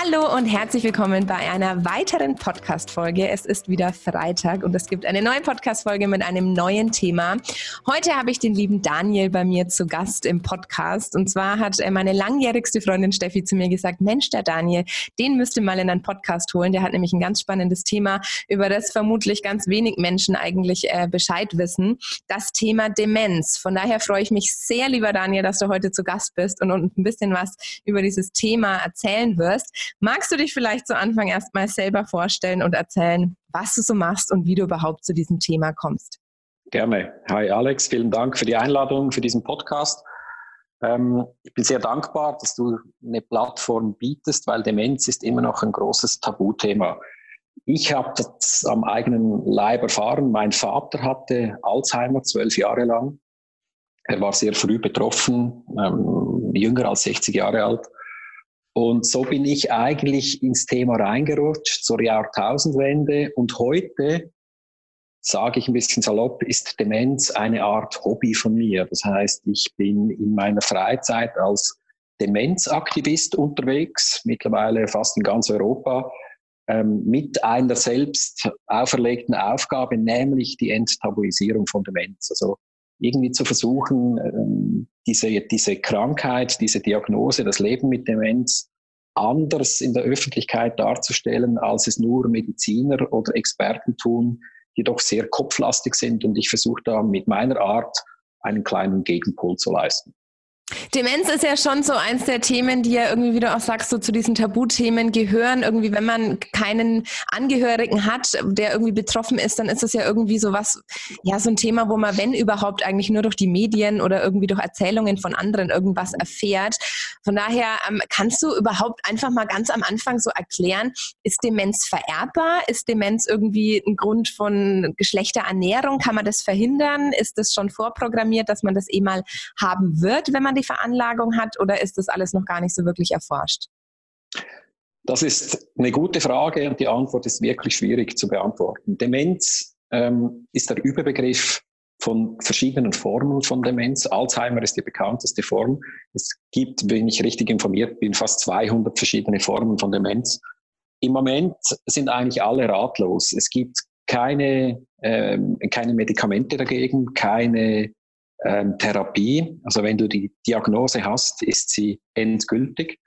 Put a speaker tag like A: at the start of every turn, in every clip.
A: Hallo und herzlich willkommen bei einer weiteren Podcast-Folge. Es ist wieder Freitag und es gibt eine neue Podcast-Folge mit einem neuen Thema. Heute habe ich den lieben Daniel bei mir zu Gast im Podcast. Und zwar hat äh, meine langjährigste Freundin Steffi zu mir gesagt, Mensch, der Daniel, den müsste mal in einen Podcast holen. Der hat nämlich ein ganz spannendes Thema, über das vermutlich ganz wenig Menschen eigentlich äh, Bescheid wissen. Das Thema Demenz. Von daher freue ich mich sehr, lieber Daniel, dass du heute zu Gast bist und, und ein bisschen was über dieses Thema erzählen wirst. Magst du dich vielleicht zu Anfang erstmal selber vorstellen und erzählen, was du so machst und wie du überhaupt zu diesem Thema kommst?
B: Gerne. Hi Alex, vielen Dank für die Einladung für diesen Podcast. Ähm, ich bin sehr dankbar, dass du eine Plattform bietest, weil Demenz ist immer noch ein großes Tabuthema. Ich habe das am eigenen Leib erfahren. Mein Vater hatte Alzheimer zwölf Jahre lang. Er war sehr früh betroffen, ähm, jünger als 60 Jahre alt. Und so bin ich eigentlich ins Thema reingerutscht zur Jahrtausendwende. Und heute, sage ich ein bisschen salopp, ist Demenz eine Art Hobby von mir. Das heißt, ich bin in meiner Freizeit als Demenzaktivist unterwegs, mittlerweile fast in ganz Europa, ähm, mit einer selbst auferlegten Aufgabe, nämlich die Enttabuisierung von Demenz. Also irgendwie zu versuchen, ähm, diese, diese Krankheit, diese Diagnose, das Leben mit Demenz anders in der Öffentlichkeit darzustellen, als es nur Mediziner oder Experten tun, die doch sehr kopflastig sind. Und ich versuche da mit meiner Art einen kleinen Gegenpol zu leisten.
A: Demenz ist ja schon so eins der Themen, die ja irgendwie, wie du auch sagst, so zu diesen Tabuthemen gehören. Irgendwie, wenn man keinen Angehörigen hat, der irgendwie betroffen ist, dann ist das ja irgendwie so was, ja, so ein Thema, wo man, wenn überhaupt, eigentlich nur durch die Medien oder irgendwie durch Erzählungen von anderen irgendwas erfährt. Von daher ähm, kannst du überhaupt einfach mal ganz am Anfang so erklären, ist Demenz vererbbar? Ist Demenz irgendwie ein Grund von geschlechter Ernährung? Kann man das verhindern? Ist das schon vorprogrammiert, dass man das eh mal haben wird, wenn man die Veranlagung hat oder ist das alles noch gar nicht so wirklich erforscht?
B: Das ist eine gute Frage und die Antwort ist wirklich schwierig zu beantworten. Demenz ähm, ist der Überbegriff von verschiedenen Formen von Demenz. Alzheimer ist die bekannteste Form. Es gibt, wenn ich richtig informiert bin, fast 200 verschiedene Formen von Demenz. Im Moment sind eigentlich alle ratlos. Es gibt keine, ähm, keine Medikamente dagegen, keine ähm, Therapie. Also wenn du die Diagnose hast, ist sie endgültig.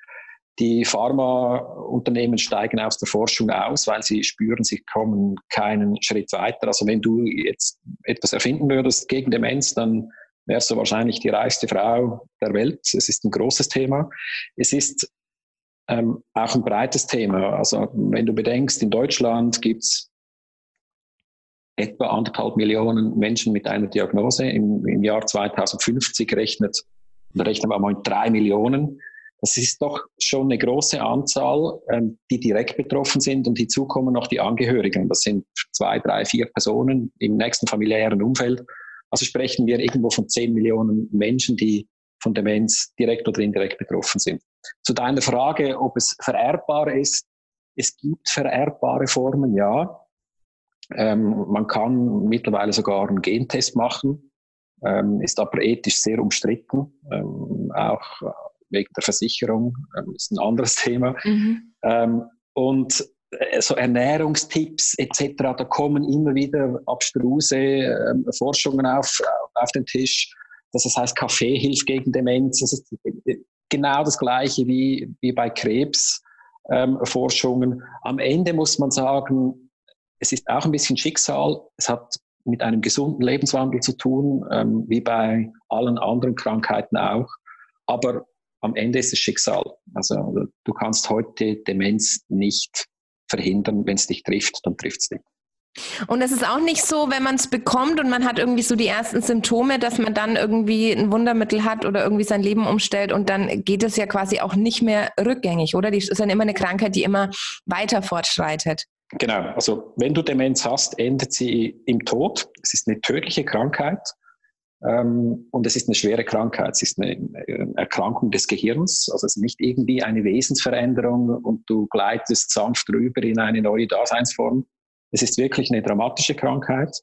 B: Die Pharmaunternehmen steigen aus der Forschung aus, weil sie spüren, sie kommen keinen Schritt weiter. Also wenn du jetzt etwas erfinden würdest gegen Demenz, dann wärst du wahrscheinlich die reichste Frau der Welt. Es ist ein großes Thema. Es ist ähm, auch ein breites Thema. Also wenn du bedenkst, in Deutschland gibt es etwa anderthalb Millionen Menschen mit einer Diagnose. Im, im Jahr 2050 rechnet, rechnen wir mal drei Millionen. Das ist doch schon eine große Anzahl, ähm, die direkt betroffen sind und hinzu kommen noch die Angehörigen. Das sind zwei, drei, vier Personen im nächsten familiären Umfeld. Also sprechen wir irgendwo von zehn Millionen Menschen, die von Demenz direkt oder indirekt betroffen sind. Zu deiner Frage, ob es vererbbar ist. Es gibt vererbbare Formen, ja. Ähm, man kann mittlerweile sogar einen Gentest machen, ähm, ist aber ethisch sehr umstritten, ähm, auch wegen der Versicherung, ähm, ist ein anderes Thema. Mhm. Ähm, und äh, so Ernährungstipps etc., da kommen immer wieder abstruse ähm, Forschungen auf, auf den Tisch. Das heißt, Kaffee hilft gegen Demenz. Das ist genau das Gleiche wie, wie bei Krebsforschungen. Am Ende muss man sagen, es ist auch ein bisschen Schicksal. Es hat mit einem gesunden Lebenswandel zu tun, ähm, wie bei allen anderen Krankheiten auch. Aber am Ende ist es Schicksal. Also du kannst heute Demenz nicht verhindern. Wenn es dich trifft, dann trifft es dich.
A: Und es ist auch nicht so, wenn man es bekommt und man hat irgendwie so die ersten Symptome, dass man dann irgendwie ein Wundermittel hat oder irgendwie sein Leben umstellt und dann geht es ja quasi auch nicht mehr rückgängig, oder? Die ist dann immer eine Krankheit, die immer weiter fortschreitet.
B: Genau, also wenn du Demenz hast, endet sie im Tod. Es ist eine tödliche Krankheit ähm, und es ist eine schwere Krankheit. Es ist eine, Erkrankung des Gehirns, also es ist nicht irgendwie eine Wesensveränderung und du gleitest sanft rüber in eine neue Daseinsform. Es ist wirklich eine dramatische Krankheit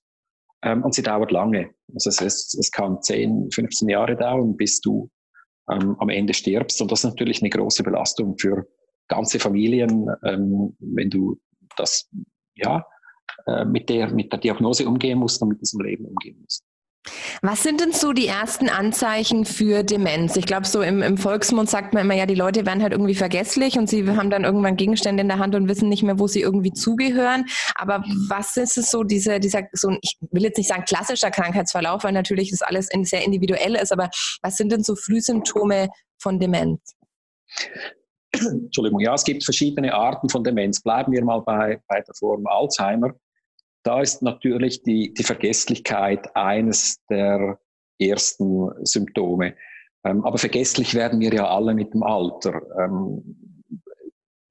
B: ähm, und sie dauert lange. Also es, ist, es kann 10, 15 Jahre dauern, bis du ähm, am Ende stirbst und das ist natürlich eine große Belastung für ganze Familien, ähm, wenn du das ja äh, mit der mit der Diagnose umgehen musst und mit diesem Leben umgehen musst.
A: Was sind denn so die ersten Anzeichen für Demenz? Ich glaube, so im, im, Volksmund sagt man immer, ja, die Leute werden halt irgendwie vergesslich und sie haben dann irgendwann Gegenstände in der Hand und wissen nicht mehr, wo sie irgendwie zugehören. Aber was ist es so, diese, dieser, so ich will jetzt nicht sagen klassischer Krankheitsverlauf, weil natürlich das alles sehr individuell ist, aber was sind denn so Frühsymptome von Demenz?
B: Entschuldigung, ja, es gibt verschiedene Arten von Demenz. Bleiben wir mal bei, bei der Form Alzheimer da ist natürlich die, die Vergesslichkeit eines der ersten Symptome. Ähm, aber vergesslich werden wir ja alle mit dem Alter. Ähm,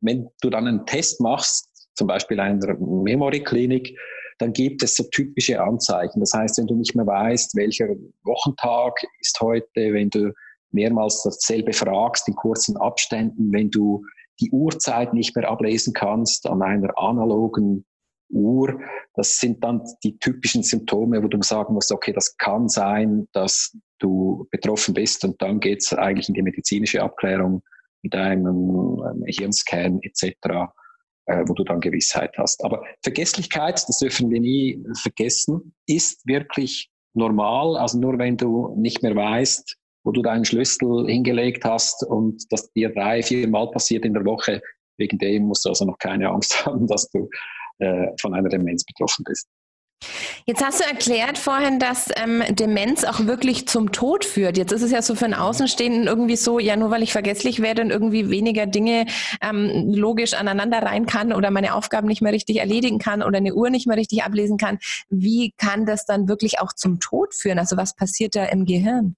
B: wenn du dann einen Test machst, zum Beispiel einer Memory-Klinik, dann gibt es so typische Anzeichen. Das heißt, wenn du nicht mehr weißt, welcher Wochentag ist heute, wenn du mehrmals dasselbe fragst in kurzen Abständen, wenn du die Uhrzeit nicht mehr ablesen kannst an einer analogen Uhr. Das sind dann die typischen Symptome, wo du sagen musst, okay, das kann sein, dass du betroffen bist und dann geht es eigentlich in die medizinische Abklärung mit einem, einem Hirnscan etc., äh, wo du dann Gewissheit hast. Aber Vergesslichkeit, das dürfen wir nie vergessen, ist wirklich normal. Also nur wenn du nicht mehr weißt, wo du deinen Schlüssel hingelegt hast und das dir drei, vier Mal passiert in der Woche, wegen dem musst du also noch keine Angst haben, dass du äh, von einer Demenz betroffen bist.
A: Jetzt hast du erklärt vorhin, dass ähm, Demenz auch wirklich zum Tod führt. Jetzt ist es ja so für einen Außenstehenden irgendwie so, ja, nur weil ich vergesslich werde und irgendwie weniger Dinge ähm, logisch aneinander rein kann oder meine Aufgaben nicht mehr richtig erledigen kann oder eine Uhr nicht mehr richtig ablesen kann, wie kann das dann wirklich auch zum Tod führen? Also was passiert da im Gehirn?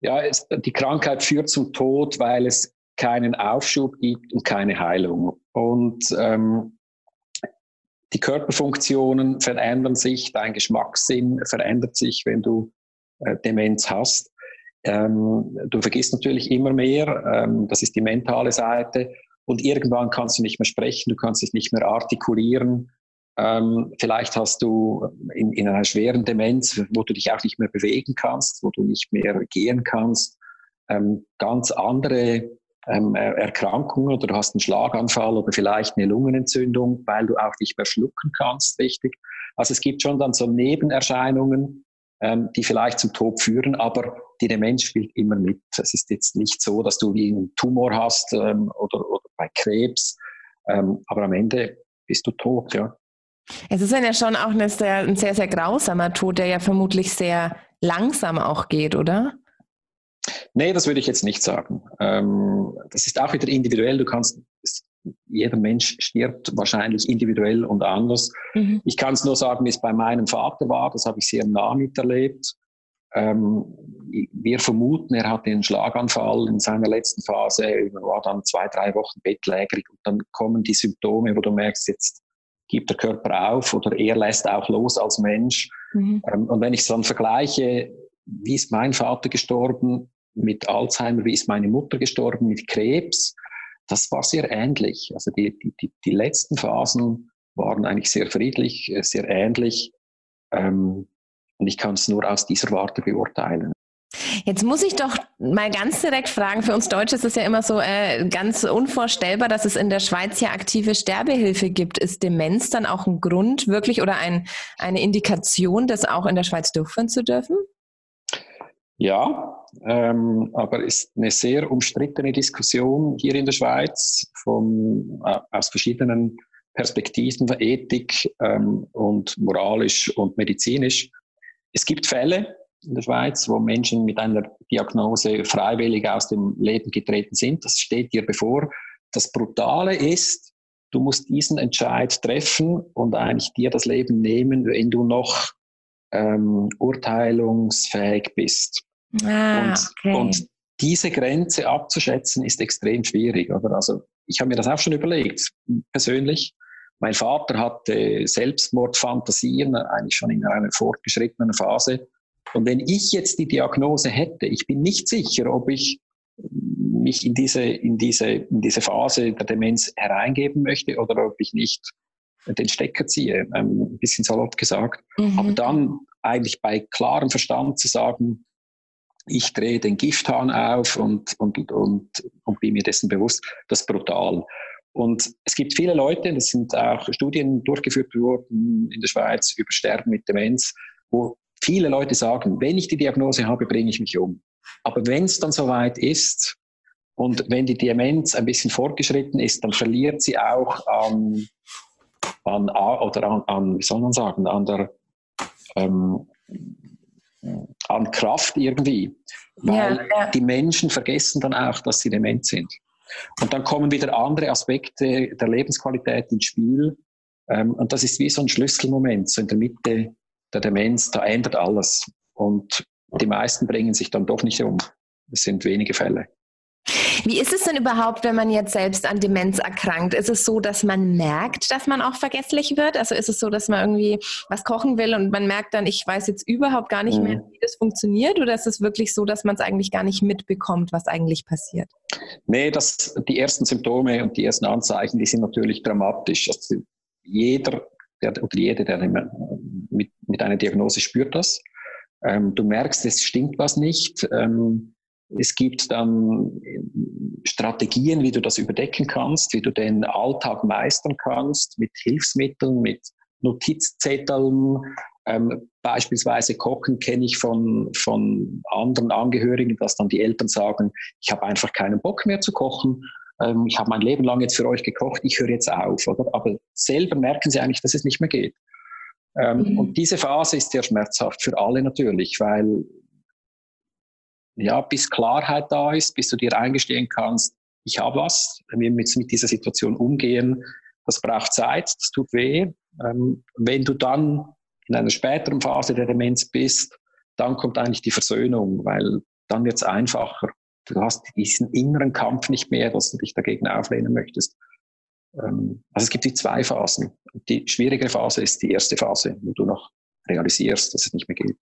B: Ja, es, die Krankheit führt zum Tod, weil es keinen Aufschub gibt und keine Heilung. Und ähm, die Körperfunktionen verändern sich, dein Geschmackssinn verändert sich, wenn du äh, Demenz hast. Ähm, du vergisst natürlich immer mehr, ähm, das ist die mentale Seite. Und irgendwann kannst du nicht mehr sprechen, du kannst dich nicht mehr artikulieren. Ähm, vielleicht hast du in, in einer schweren Demenz, wo du dich auch nicht mehr bewegen kannst, wo du nicht mehr gehen kannst, ähm, ganz andere ähm, Erkrankungen oder du hast einen Schlaganfall oder vielleicht eine Lungenentzündung, weil du auch nicht mehr schlucken kannst, richtig. Also es gibt schon dann so Nebenerscheinungen, ähm, die vielleicht zum Tod führen, aber die Demenz spielt immer mit. Es ist jetzt nicht so, dass du wie einen Tumor hast ähm, oder, oder bei Krebs, ähm, aber am Ende bist du tot, ja.
A: Es ist ja schon auch sehr, ein sehr, sehr grausamer Tod, der ja vermutlich sehr langsam auch geht, oder?
B: Nee, das würde ich jetzt nicht sagen. Ähm, das ist auch wieder individuell. Du kannst, jeder Mensch stirbt wahrscheinlich individuell und anders. Mhm. Ich kann es nur sagen, wie es bei meinem Vater war. Das habe ich sehr nah miterlebt. Ähm, wir vermuten, er hatte einen Schlaganfall in seiner letzten Phase, er war dann zwei, drei Wochen bettlägerig und dann kommen die Symptome, wo du merkst, jetzt gibt der Körper auf oder er lässt auch los als Mensch. Mhm. Ähm, und wenn ich es dann vergleiche, wie ist mein Vater gestorben, mit Alzheimer, wie ist meine Mutter gestorben mit Krebs. Das war sehr ähnlich. Also die, die, die letzten Phasen waren eigentlich sehr friedlich, äh, sehr ähnlich. Ähm, und ich kann es nur aus dieser Warte beurteilen.
A: Jetzt muss ich doch mal ganz direkt fragen, für uns Deutsche ist es ja immer so äh, ganz unvorstellbar, dass es in der Schweiz ja aktive Sterbehilfe gibt. Ist Demenz dann auch ein Grund wirklich oder ein, eine Indikation, das auch in der Schweiz durchführen zu dürfen?
B: Ja, ähm, aber ist eine sehr umstrittene Diskussion hier in der Schweiz von, äh, aus verschiedenen Perspektiven, Ethik ähm, und moralisch und medizinisch. Es gibt Fälle in der Schweiz, wo Menschen mit einer Diagnose freiwillig aus dem Leben getreten sind. Das steht dir bevor. Das Brutale ist, du musst diesen Entscheid treffen und eigentlich dir das Leben nehmen, wenn du noch ähm, urteilungsfähig bist. Ah, und, okay. und diese Grenze abzuschätzen ist extrem schwierig. Oder? Also ich habe mir das auch schon überlegt, persönlich. Mein Vater hatte Selbstmordfantasien, eigentlich schon in einer fortgeschrittenen Phase. Und wenn ich jetzt die Diagnose hätte, ich bin nicht sicher, ob ich mich in diese, in diese, in diese Phase der Demenz hereingeben möchte oder ob ich nicht den Stecker ziehe, ähm, ein bisschen salopp gesagt. Mhm. Aber dann eigentlich bei klarem Verstand zu sagen, ich drehe den Gifthahn auf und, und, und, und bin mir dessen bewusst, das ist brutal. Und es gibt viele Leute, das sind auch Studien durchgeführt worden in der Schweiz über Sterben mit Demenz, wo viele Leute sagen, wenn ich die Diagnose habe, bringe ich mich um. Aber wenn es dann soweit ist und wenn die Demenz ein bisschen fortgeschritten ist, dann verliert sie auch an, an oder an, an wie soll man sagen, an der ähm, an Kraft irgendwie. Weil ja, ja. die Menschen vergessen dann auch, dass sie dement sind. Und dann kommen wieder andere Aspekte der Lebensqualität ins Spiel. Ähm, und das ist wie so ein Schlüsselmoment, so in der Mitte der Demenz, da ändert alles. Und die meisten bringen sich dann doch nicht um. Es sind wenige Fälle.
A: Wie ist es denn überhaupt, wenn man jetzt selbst an Demenz erkrankt? Ist es so, dass man merkt, dass man auch vergesslich wird? Also ist es so, dass man irgendwie was kochen will und man merkt dann, ich weiß jetzt überhaupt gar nicht mehr, mhm. wie das funktioniert? Oder ist es wirklich so, dass man es eigentlich gar nicht mitbekommt, was eigentlich passiert?
B: Nee, das, die ersten Symptome und die ersten Anzeichen, die sind natürlich dramatisch. Also jeder der, oder jede, der mit, mit einer Diagnose spürt das. Ähm, du merkst, es stimmt was nicht. Ähm, es gibt dann Strategien, wie du das überdecken kannst, wie du den Alltag meistern kannst mit Hilfsmitteln, mit Notizzetteln. Ähm, beispielsweise Kochen kenne ich von, von anderen Angehörigen, dass dann die Eltern sagen, ich habe einfach keinen Bock mehr zu kochen. Ähm, ich habe mein Leben lang jetzt für euch gekocht, ich höre jetzt auf. Oder? Aber selber merken sie eigentlich, dass es nicht mehr geht. Ähm, mhm. Und diese Phase ist sehr schmerzhaft für alle natürlich, weil ja, bis Klarheit da ist, bis du dir eingestehen kannst, ich habe was, wir müssen mit dieser Situation umgehen. Das braucht Zeit, das tut weh. Ähm, wenn du dann in einer späteren Phase der Demenz bist, dann kommt eigentlich die Versöhnung, weil dann wird es einfacher. Du hast diesen inneren Kampf nicht mehr, dass du dich dagegen auflehnen möchtest. Ähm, also es gibt die zwei Phasen. Die schwierigere Phase ist die erste Phase, wo du noch realisierst, dass es nicht mehr geht.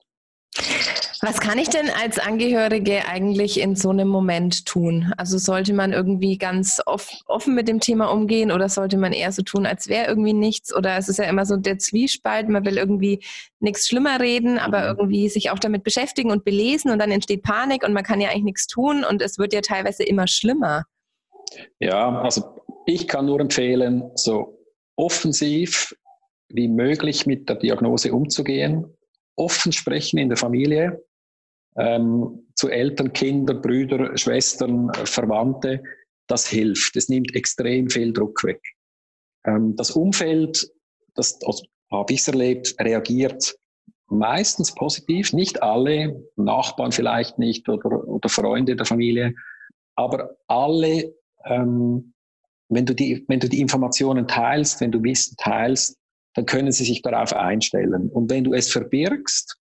A: Was kann ich denn als Angehörige eigentlich in so einem Moment tun? Also sollte man irgendwie ganz offen mit dem Thema umgehen oder sollte man eher so tun, als wäre irgendwie nichts? Oder es ist ja immer so der Zwiespalt, man will irgendwie nichts schlimmer reden, aber mhm. irgendwie sich auch damit beschäftigen und belesen und dann entsteht Panik und man kann ja eigentlich nichts tun und es wird ja teilweise immer schlimmer.
B: Ja, also ich kann nur empfehlen, so offensiv wie möglich mit der Diagnose umzugehen, offen sprechen in der Familie, ähm, zu Eltern, Kinder, Brüder, Schwestern, Verwandte, das hilft. Es nimmt extrem viel Druck weg. Ähm, das Umfeld, das also, habe ich erlebt, reagiert meistens positiv, nicht alle, Nachbarn vielleicht nicht oder, oder Freunde der Familie, aber alle, ähm, wenn, du die, wenn du die Informationen teilst, wenn du Wissen teilst, dann können sie sich darauf einstellen. Und wenn du es verbirgst,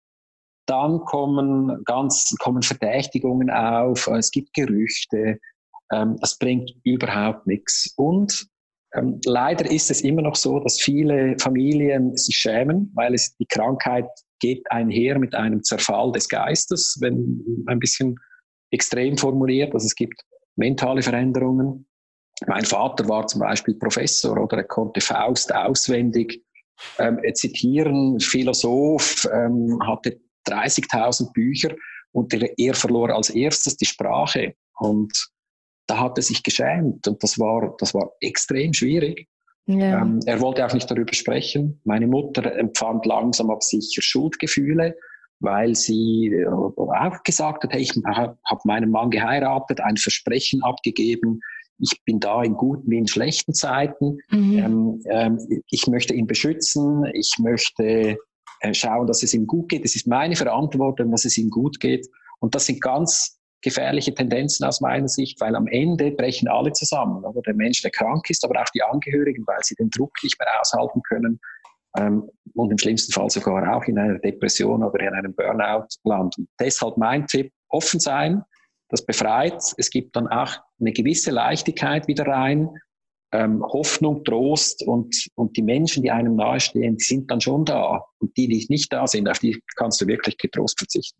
B: dann kommen ganz, kommen Verdächtigungen auf, es gibt Gerüchte, ähm, das bringt überhaupt nichts. Und ähm, leider ist es immer noch so, dass viele Familien sich schämen, weil es, die Krankheit geht einher mit einem Zerfall des Geistes, wenn ein bisschen extrem formuliert. Also es gibt mentale Veränderungen. Mein Vater war zum Beispiel Professor oder er konnte Faust auswendig ähm, zitieren. Philosoph ähm, hatte 30.000 Bücher und er verlor als erstes die Sprache. Und da hat er sich geschämt und das war, das war extrem schwierig. Ja. Ähm, er wollte auch nicht darüber sprechen. Meine Mutter empfand langsam aber sicher Schuldgefühle, weil sie äh, auch gesagt hat, hey, ich habe meinen Mann geheiratet, ein Versprechen abgegeben, ich bin da in guten wie in schlechten Zeiten. Mhm. Ähm, ähm, ich möchte ihn beschützen, ich möchte schauen, dass es ihm gut geht. Es ist meine Verantwortung, dass es ihm gut geht. Und das sind ganz gefährliche Tendenzen aus meiner Sicht, weil am Ende brechen alle zusammen. Oder der Mensch, der krank ist, aber auch die Angehörigen, weil sie den Druck nicht mehr aushalten können ähm, und im schlimmsten Fall sogar auch in einer Depression oder in einem Burnout landen. Deshalb mein Tipp, offen sein, das befreit. Es gibt dann auch eine gewisse Leichtigkeit wieder rein ähm, Hoffnung, Trost und, und die Menschen, die einem nahestehen, die sind dann schon da. Und die, die nicht da sind, auf die kannst du wirklich getrost verzichten.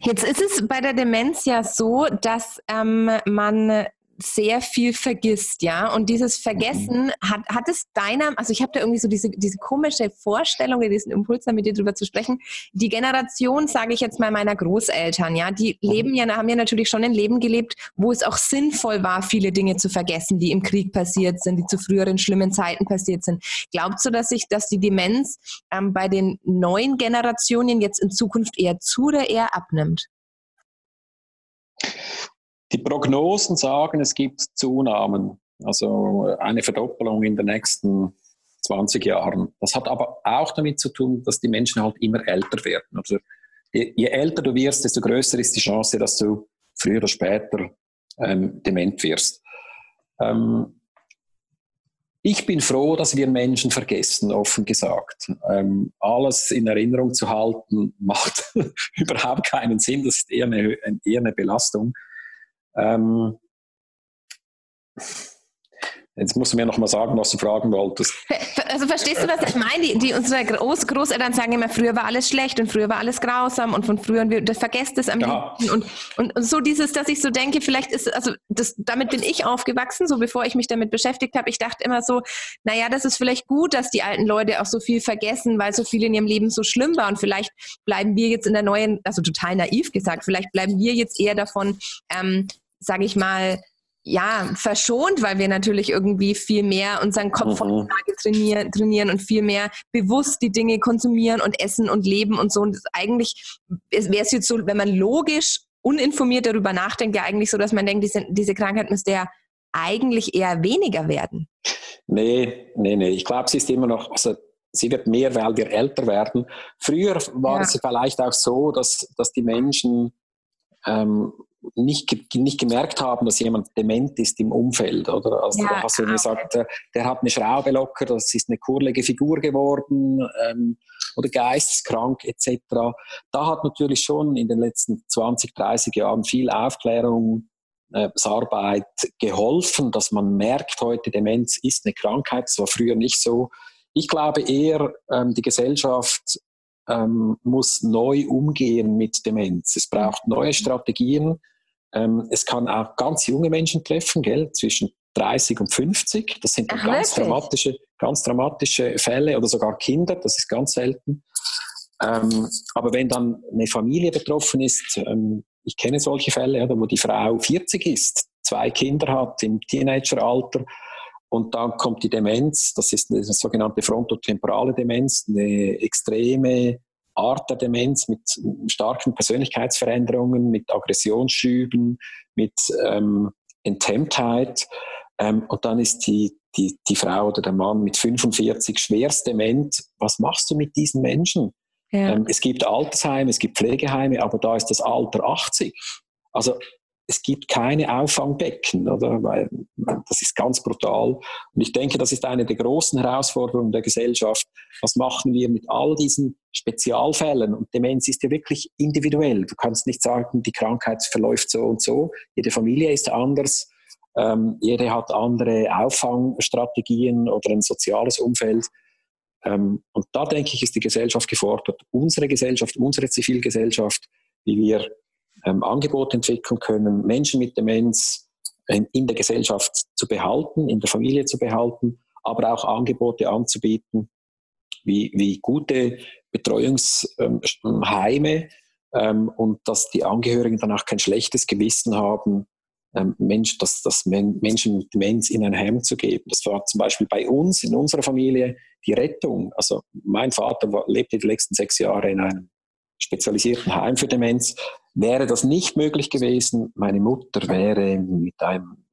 A: Jetzt ist es bei der Demenz ja so, dass ähm, man sehr viel vergisst, ja. Und dieses Vergessen mhm. hat, hat es deiner, also ich habe da irgendwie so diese, diese komische Vorstellung, diesen Impuls, mit dir drüber zu sprechen. Die Generation, sage ich jetzt mal, meiner Großeltern, ja, die mhm. leben ja, haben ja natürlich schon ein Leben gelebt, wo es auch sinnvoll war, viele Dinge zu vergessen, die im Krieg passiert sind, die zu früheren schlimmen Zeiten passiert sind. Glaubst du, dass sich, dass die Demenz ähm, bei den neuen Generationen jetzt in Zukunft eher zu oder eher abnimmt?
B: Die Prognosen sagen, es gibt Zunahmen, also eine Verdoppelung in den nächsten 20 Jahren. Das hat aber auch damit zu tun, dass die Menschen halt immer älter werden. Also je, älter du wirst, desto größer ist die Chance, dass du früher oder später ähm, dement wirst. Ähm, ich bin froh, dass wir Menschen vergessen, offen gesagt. Ähm, alles in Erinnerung zu halten, macht überhaupt keinen Sinn. Das ist eher eine, eher eine Belastung. Ähm, Jetzt musst du mir noch mal sagen, was du fragen wolltest.
A: Also verstehst du, was ich meine? Die, die unsere Groß Großeltern sagen immer, früher war alles schlecht und früher war alles grausam und von früher und wir das vergesst es am ja. und, und, und so dieses, dass ich so denke, vielleicht ist also das, damit bin ich aufgewachsen, so bevor ich mich damit beschäftigt habe. Ich dachte immer so, naja, das ist vielleicht gut, dass die alten Leute auch so viel vergessen, weil so viel in ihrem Leben so schlimm war und vielleicht bleiben wir jetzt in der neuen, also total naiv gesagt, vielleicht bleiben wir jetzt eher davon, ähm, sage ich mal, ja, verschont, weil wir natürlich irgendwie viel mehr unseren Kopf mhm. trainieren, trainieren und viel mehr bewusst die Dinge konsumieren und essen und leben und so. Und eigentlich wäre es jetzt so, wenn man logisch uninformiert darüber nachdenkt, ja eigentlich so, dass man denkt, diese, diese Krankheit müsste ja eigentlich eher weniger werden.
B: Nee, nee, nee. Ich glaube, sie ist immer noch, also sie wird mehr, weil wir älter werden. Früher war ja. es vielleicht auch so, dass, dass die Menschen ähm, nicht, nicht gemerkt haben, dass jemand dement ist im Umfeld. Oder? Also ja, da hast du genau. gesagt, der, der, hat eine Schraube locker, das ist eine kurlige Figur geworden ähm, oder geisteskrank etc. Da hat natürlich schon in den letzten 20, 30 Jahren viel Aufklärung äh, Arbeit geholfen, dass man merkt, heute Demenz ist eine Krankheit. Das war früher nicht so. Ich glaube eher, ähm, die Gesellschaft ähm, muss neu umgehen mit Demenz. Es braucht neue Strategien. Ähm, es kann auch ganz junge Menschen treffen, gell, zwischen 30 und 50. Das sind Ach, ganz, dramatische, ganz dramatische Fälle oder sogar Kinder. Das ist ganz selten. Ähm, aber wenn dann eine Familie betroffen ist, ähm, ich kenne solche Fälle, oder, wo die Frau 40 ist, zwei Kinder hat im Teenageralter und dann kommt die Demenz, das ist eine sogenannte frontotemporale Demenz, eine extreme Art der Demenz mit starken Persönlichkeitsveränderungen, mit Aggressionsschüben, mit ähm, Enthemmtheit. Ähm, und dann ist die, die, die Frau oder der Mann mit 45 schwerst dement. Was machst du mit diesen Menschen? Ja. Ähm, es gibt Altersheime, es gibt Pflegeheime, aber da ist das Alter 80. Also es gibt keine Auffangbecken, oder? Weil das ist ganz brutal. Und ich denke, das ist eine der großen Herausforderungen der Gesellschaft. Was machen wir mit all diesen Spezialfällen? Und Demenz ist ja wirklich individuell. Du kannst nicht sagen, die Krankheit verläuft so und so. Jede Familie ist anders. Ähm, jede hat andere Auffangstrategien oder ein soziales Umfeld. Ähm, und da denke ich, ist die Gesellschaft gefordert. Unsere Gesellschaft, unsere Zivilgesellschaft, wie wir ähm, Angebote entwickeln können, Menschen mit Demenz ähm, in der Gesellschaft zu behalten, in der Familie zu behalten, aber auch Angebote anzubieten, wie, wie gute Betreuungsheime ähm, und dass die Angehörigen dann auch kein schlechtes Gewissen haben, ähm, Mensch, dass, dass Menschen mit Demenz in ein Heim zu geben. Das war zum Beispiel bei uns, in unserer Familie, die Rettung. Also mein Vater war, lebte die letzten sechs Jahre in einem spezialisierten Heim für Demenz. Wäre das nicht möglich gewesen, meine Mutter wäre mit einem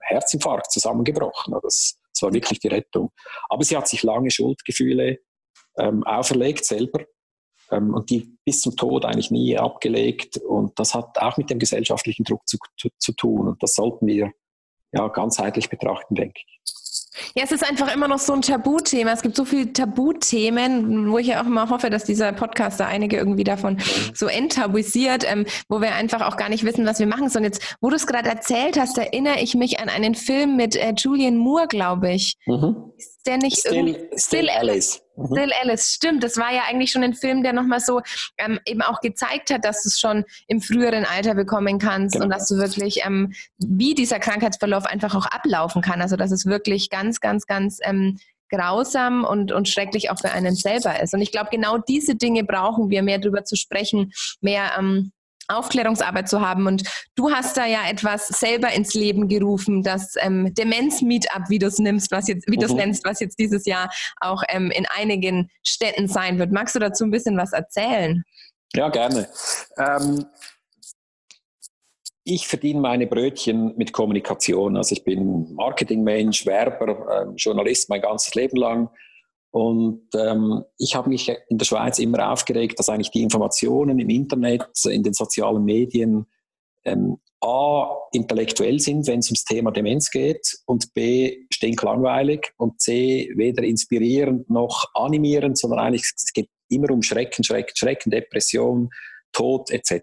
B: Herzinfarkt zusammengebrochen. Das, das war wirklich die Rettung. Aber sie hat sich lange Schuldgefühle ähm, auferlegt selber ähm, und die bis zum Tod eigentlich nie abgelegt. Und das hat auch mit dem gesellschaftlichen Druck zu, zu, zu tun. Und das sollten wir ja ganzheitlich betrachten, denke ich.
A: Ja, es ist einfach immer noch so ein Tabuthema. Es gibt so viele Tabuthemen, wo ich ja auch immer hoffe, dass dieser Podcast da einige irgendwie davon so enttabuisiert, ähm, wo wir einfach auch gar nicht wissen, was wir machen sollen. Jetzt, wo du es gerade erzählt hast, erinnere ich mich an einen Film mit äh, Julian Moore, glaube ich. Mhm. Der nicht
B: Still, Still, Still Alice.
A: Mhm. Still Alice, stimmt. Das war ja eigentlich schon ein Film, der nochmal so ähm, eben auch gezeigt hat, dass du es schon im früheren Alter bekommen kannst genau. und dass du wirklich, ähm, wie dieser Krankheitsverlauf einfach auch ablaufen kann. Also dass es wirklich ganz, ganz, ganz ähm, grausam und, und schrecklich auch für einen selber ist. Und ich glaube, genau diese Dinge brauchen wir, mehr darüber zu sprechen, mehr ähm, Aufklärungsarbeit zu haben. Und du hast da ja etwas selber ins Leben gerufen, das ähm, Demenz-Meetup, wie du es nimmst, was jetzt, wie du es mhm. nennst, was jetzt dieses Jahr auch ähm, in einigen Städten sein wird. Magst du dazu ein bisschen was erzählen?
B: Ja, gerne. Ähm, ich verdiene meine Brötchen mit Kommunikation. Also ich bin Marketingmensch, Werber, äh, Journalist mein ganzes Leben lang. Und ähm, ich habe mich in der Schweiz immer aufgeregt, dass eigentlich die Informationen im Internet, in den sozialen Medien ähm, A, intellektuell sind, wenn es ums Thema Demenz geht, und B, stinklangweilig und C, weder inspirierend noch animierend, sondern eigentlich es geht immer um Schrecken, Schrecken, Schrecken, Depression, Tod etc.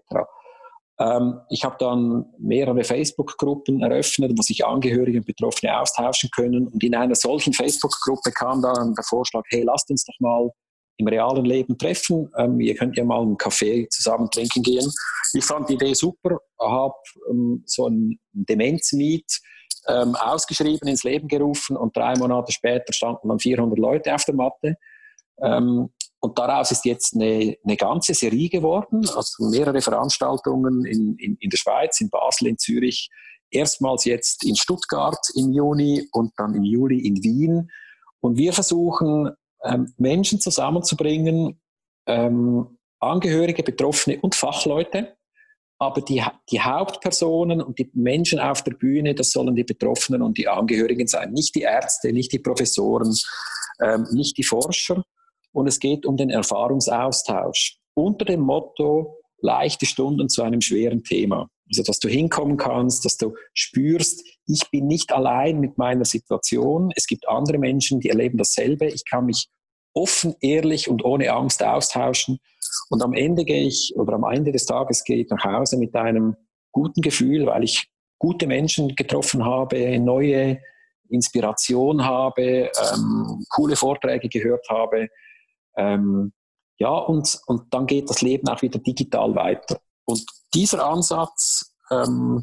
B: Ähm, ich habe dann mehrere Facebook-Gruppen eröffnet, wo sich Angehörige und Betroffene austauschen können. Und in einer solchen Facebook-Gruppe kam dann der Vorschlag, hey, lasst uns doch mal im realen Leben treffen. Ähm, ihr könnt ja mal einen Kaffee zusammen trinken gehen. Ich fand die Idee super, habe ähm, so ein Demenz-Meet ähm, ausgeschrieben, ins Leben gerufen und drei Monate später standen dann 400 Leute auf der Matte. Ähm, und daraus ist jetzt eine, eine ganze Serie geworden, also mehrere Veranstaltungen in, in, in der Schweiz, in Basel, in Zürich, erstmals jetzt in Stuttgart im Juni und dann im Juli in Wien. Und wir versuchen, ähm, Menschen zusammenzubringen, ähm, Angehörige, Betroffene und Fachleute. Aber die, die Hauptpersonen und die Menschen auf der Bühne, das sollen die Betroffenen und die Angehörigen sein. Nicht die Ärzte, nicht die Professoren, ähm, nicht die Forscher und es geht um den Erfahrungsaustausch unter dem Motto leichte Stunden zu einem schweren Thema. Also, dass du hinkommen kannst, dass du spürst, ich bin nicht allein mit meiner Situation. Es gibt andere Menschen, die erleben dasselbe. Ich kann mich offen, ehrlich und ohne Angst austauschen. Und am Ende gehe ich, oder am Ende des Tages gehe ich nach Hause mit einem guten Gefühl, weil ich gute Menschen getroffen habe, neue Inspiration habe, ähm, coole Vorträge gehört habe ähm, ja, und, und dann geht das Leben auch wieder digital weiter. Und dieser Ansatz, ähm,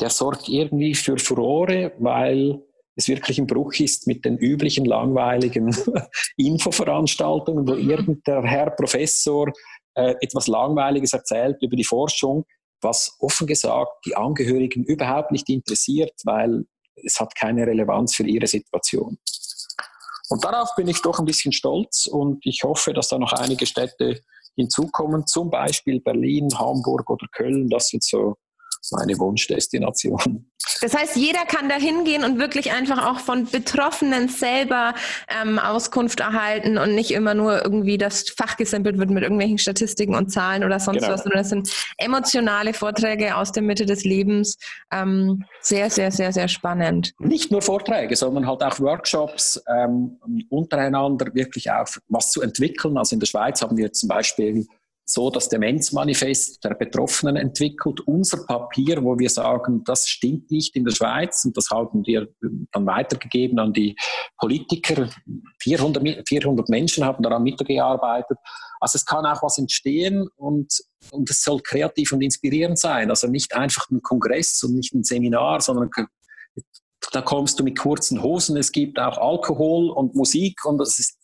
B: der sorgt irgendwie für Furore, weil es wirklich ein Bruch ist mit den üblichen langweiligen Infoveranstaltungen, wo mhm. irgendein Herr Professor äh, etwas Langweiliges erzählt über die Forschung, was offen gesagt die Angehörigen überhaupt nicht interessiert, weil es hat keine Relevanz für ihre Situation. Und darauf bin ich doch ein bisschen stolz und ich hoffe, dass da noch einige Städte hinzukommen, zum Beispiel Berlin, Hamburg oder Köln. Das sind so meine Wunschdestination.
A: Das heißt, jeder kann da hingehen und wirklich einfach auch von Betroffenen selber ähm, Auskunft erhalten und nicht immer nur irgendwie das Fach gesempelt wird mit irgendwelchen Statistiken und Zahlen oder sonst genau. was, sondern das sind emotionale Vorträge aus der Mitte des Lebens. Ähm, sehr, sehr, sehr, sehr spannend.
B: Nicht nur Vorträge, sondern halt auch Workshops ähm, untereinander wirklich auch was zu entwickeln. Also in der Schweiz haben wir zum Beispiel so das Demenzmanifest der Betroffenen entwickelt, unser Papier, wo wir sagen, das stimmt nicht in der Schweiz und das haben wir dann weitergegeben an die Politiker. 400, 400 Menschen haben daran mitgearbeitet. Also es kann auch was entstehen und, und es soll kreativ und inspirierend sein. Also nicht einfach ein Kongress und nicht ein Seminar, sondern da kommst du mit kurzen Hosen. Es gibt auch Alkohol und Musik und es ist,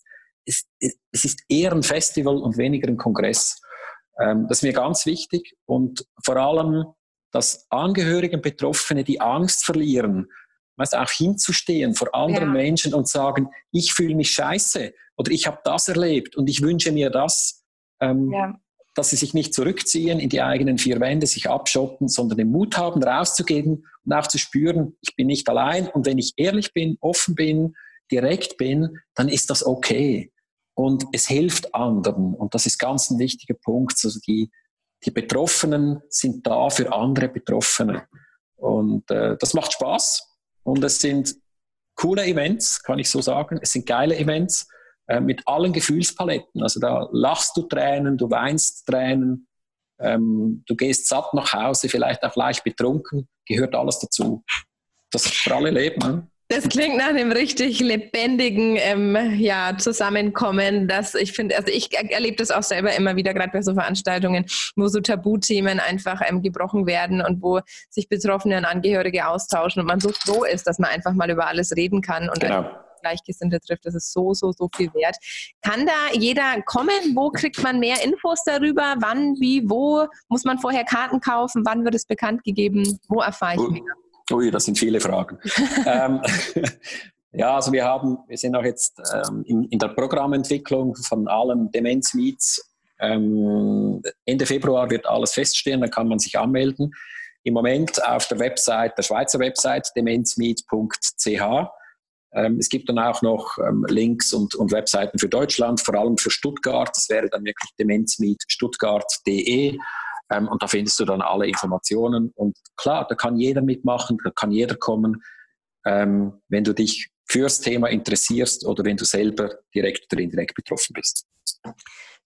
B: es ist eher ein Festival und weniger ein Kongress. Ähm, das ist mir ganz wichtig und vor allem, dass Angehörige und Betroffene die Angst verlieren, weißt, auch hinzustehen vor anderen ja. Menschen und sagen, ich fühle mich scheiße oder ich habe das erlebt und ich wünsche mir das, ähm, ja. dass sie sich nicht zurückziehen in die eigenen vier Wände, sich abschotten, sondern den Mut haben, rauszugehen und auch zu spüren, ich bin nicht allein und wenn ich ehrlich bin, offen bin, direkt bin, dann ist das okay und es hilft anderen. Und das ist ganz ein wichtiger Punkt. Also die, die Betroffenen sind da für andere Betroffene. Und äh, das macht Spaß. Und es sind coole Events, kann ich so sagen. Es sind geile Events äh, mit allen Gefühlspaletten. Also da lachst du Tränen, du weinst Tränen, ähm, du gehst satt nach Hause, vielleicht auch leicht betrunken, gehört alles dazu. Das für alle Leben.
A: Das klingt nach einem richtig lebendigen ähm, ja, Zusammenkommen, dass ich finde, also ich erlebe das auch selber immer wieder, gerade bei so Veranstaltungen, wo so Tabuthemen einfach ähm, gebrochen werden und wo sich Betroffene und Angehörige austauschen und man so froh ist, dass man einfach mal über alles reden kann und genau. Gleichgesinnte trifft. Das ist so, so, so viel wert. Kann da jeder kommen? Wo kriegt man mehr Infos darüber? Wann, wie, wo? Muss man vorher Karten kaufen? Wann wird es bekannt gegeben? Wo erfahre ich mehr?
B: Ui, das sind viele Fragen. ähm, ja, also wir haben, wir sind auch jetzt ähm, in, in, der Programmentwicklung von allen Demenz-Meets. Ähm, Ende Februar wird alles feststehen, dann kann man sich anmelden. Im Moment auf der Website, der Schweizer Website demenzmeet.ch. Ähm, es gibt dann auch noch ähm, Links und, und, Webseiten für Deutschland, vor allem für Stuttgart. Das wäre dann wirklich demenzmeetstuttgart.de. Ähm, und da findest du dann alle Informationen. Und klar, da kann jeder mitmachen, da kann jeder kommen. Ähm, wenn du dich fürs Thema interessierst oder wenn du selber direkt oder indirekt betroffen bist.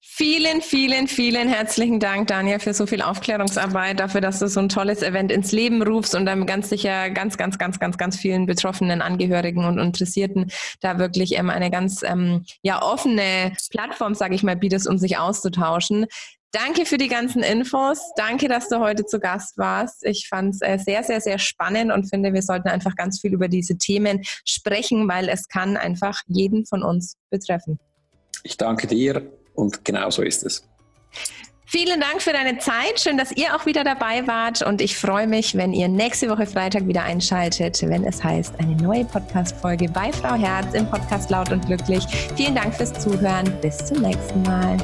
A: Vielen, vielen, vielen herzlichen Dank, Daniel, für so viel Aufklärungsarbeit, dafür, dass du so ein tolles Event ins Leben rufst und dann ganz sicher ganz, ganz, ganz, ganz, ganz vielen betroffenen Angehörigen und Interessierten da wirklich ähm, eine ganz ähm, ja, offene Plattform, sage ich mal, bietest, um sich auszutauschen. Danke für die ganzen Infos. Danke, dass du heute zu Gast warst. Ich fand es äh, sehr, sehr, sehr spannend und finde, wir sollten einfach ganz viel über diese Themen sprechen, weil es kann einfach jeden von uns betreffen.
B: Ich danke dir und genau so ist es.
A: Vielen Dank für deine Zeit. Schön, dass ihr auch wieder dabei wart. Und ich freue mich, wenn ihr nächste Woche Freitag wieder einschaltet, wenn es heißt, eine neue Podcast-Folge bei Frau Herz im Podcast Laut und Glücklich. Vielen Dank fürs Zuhören. Bis zum nächsten Mal.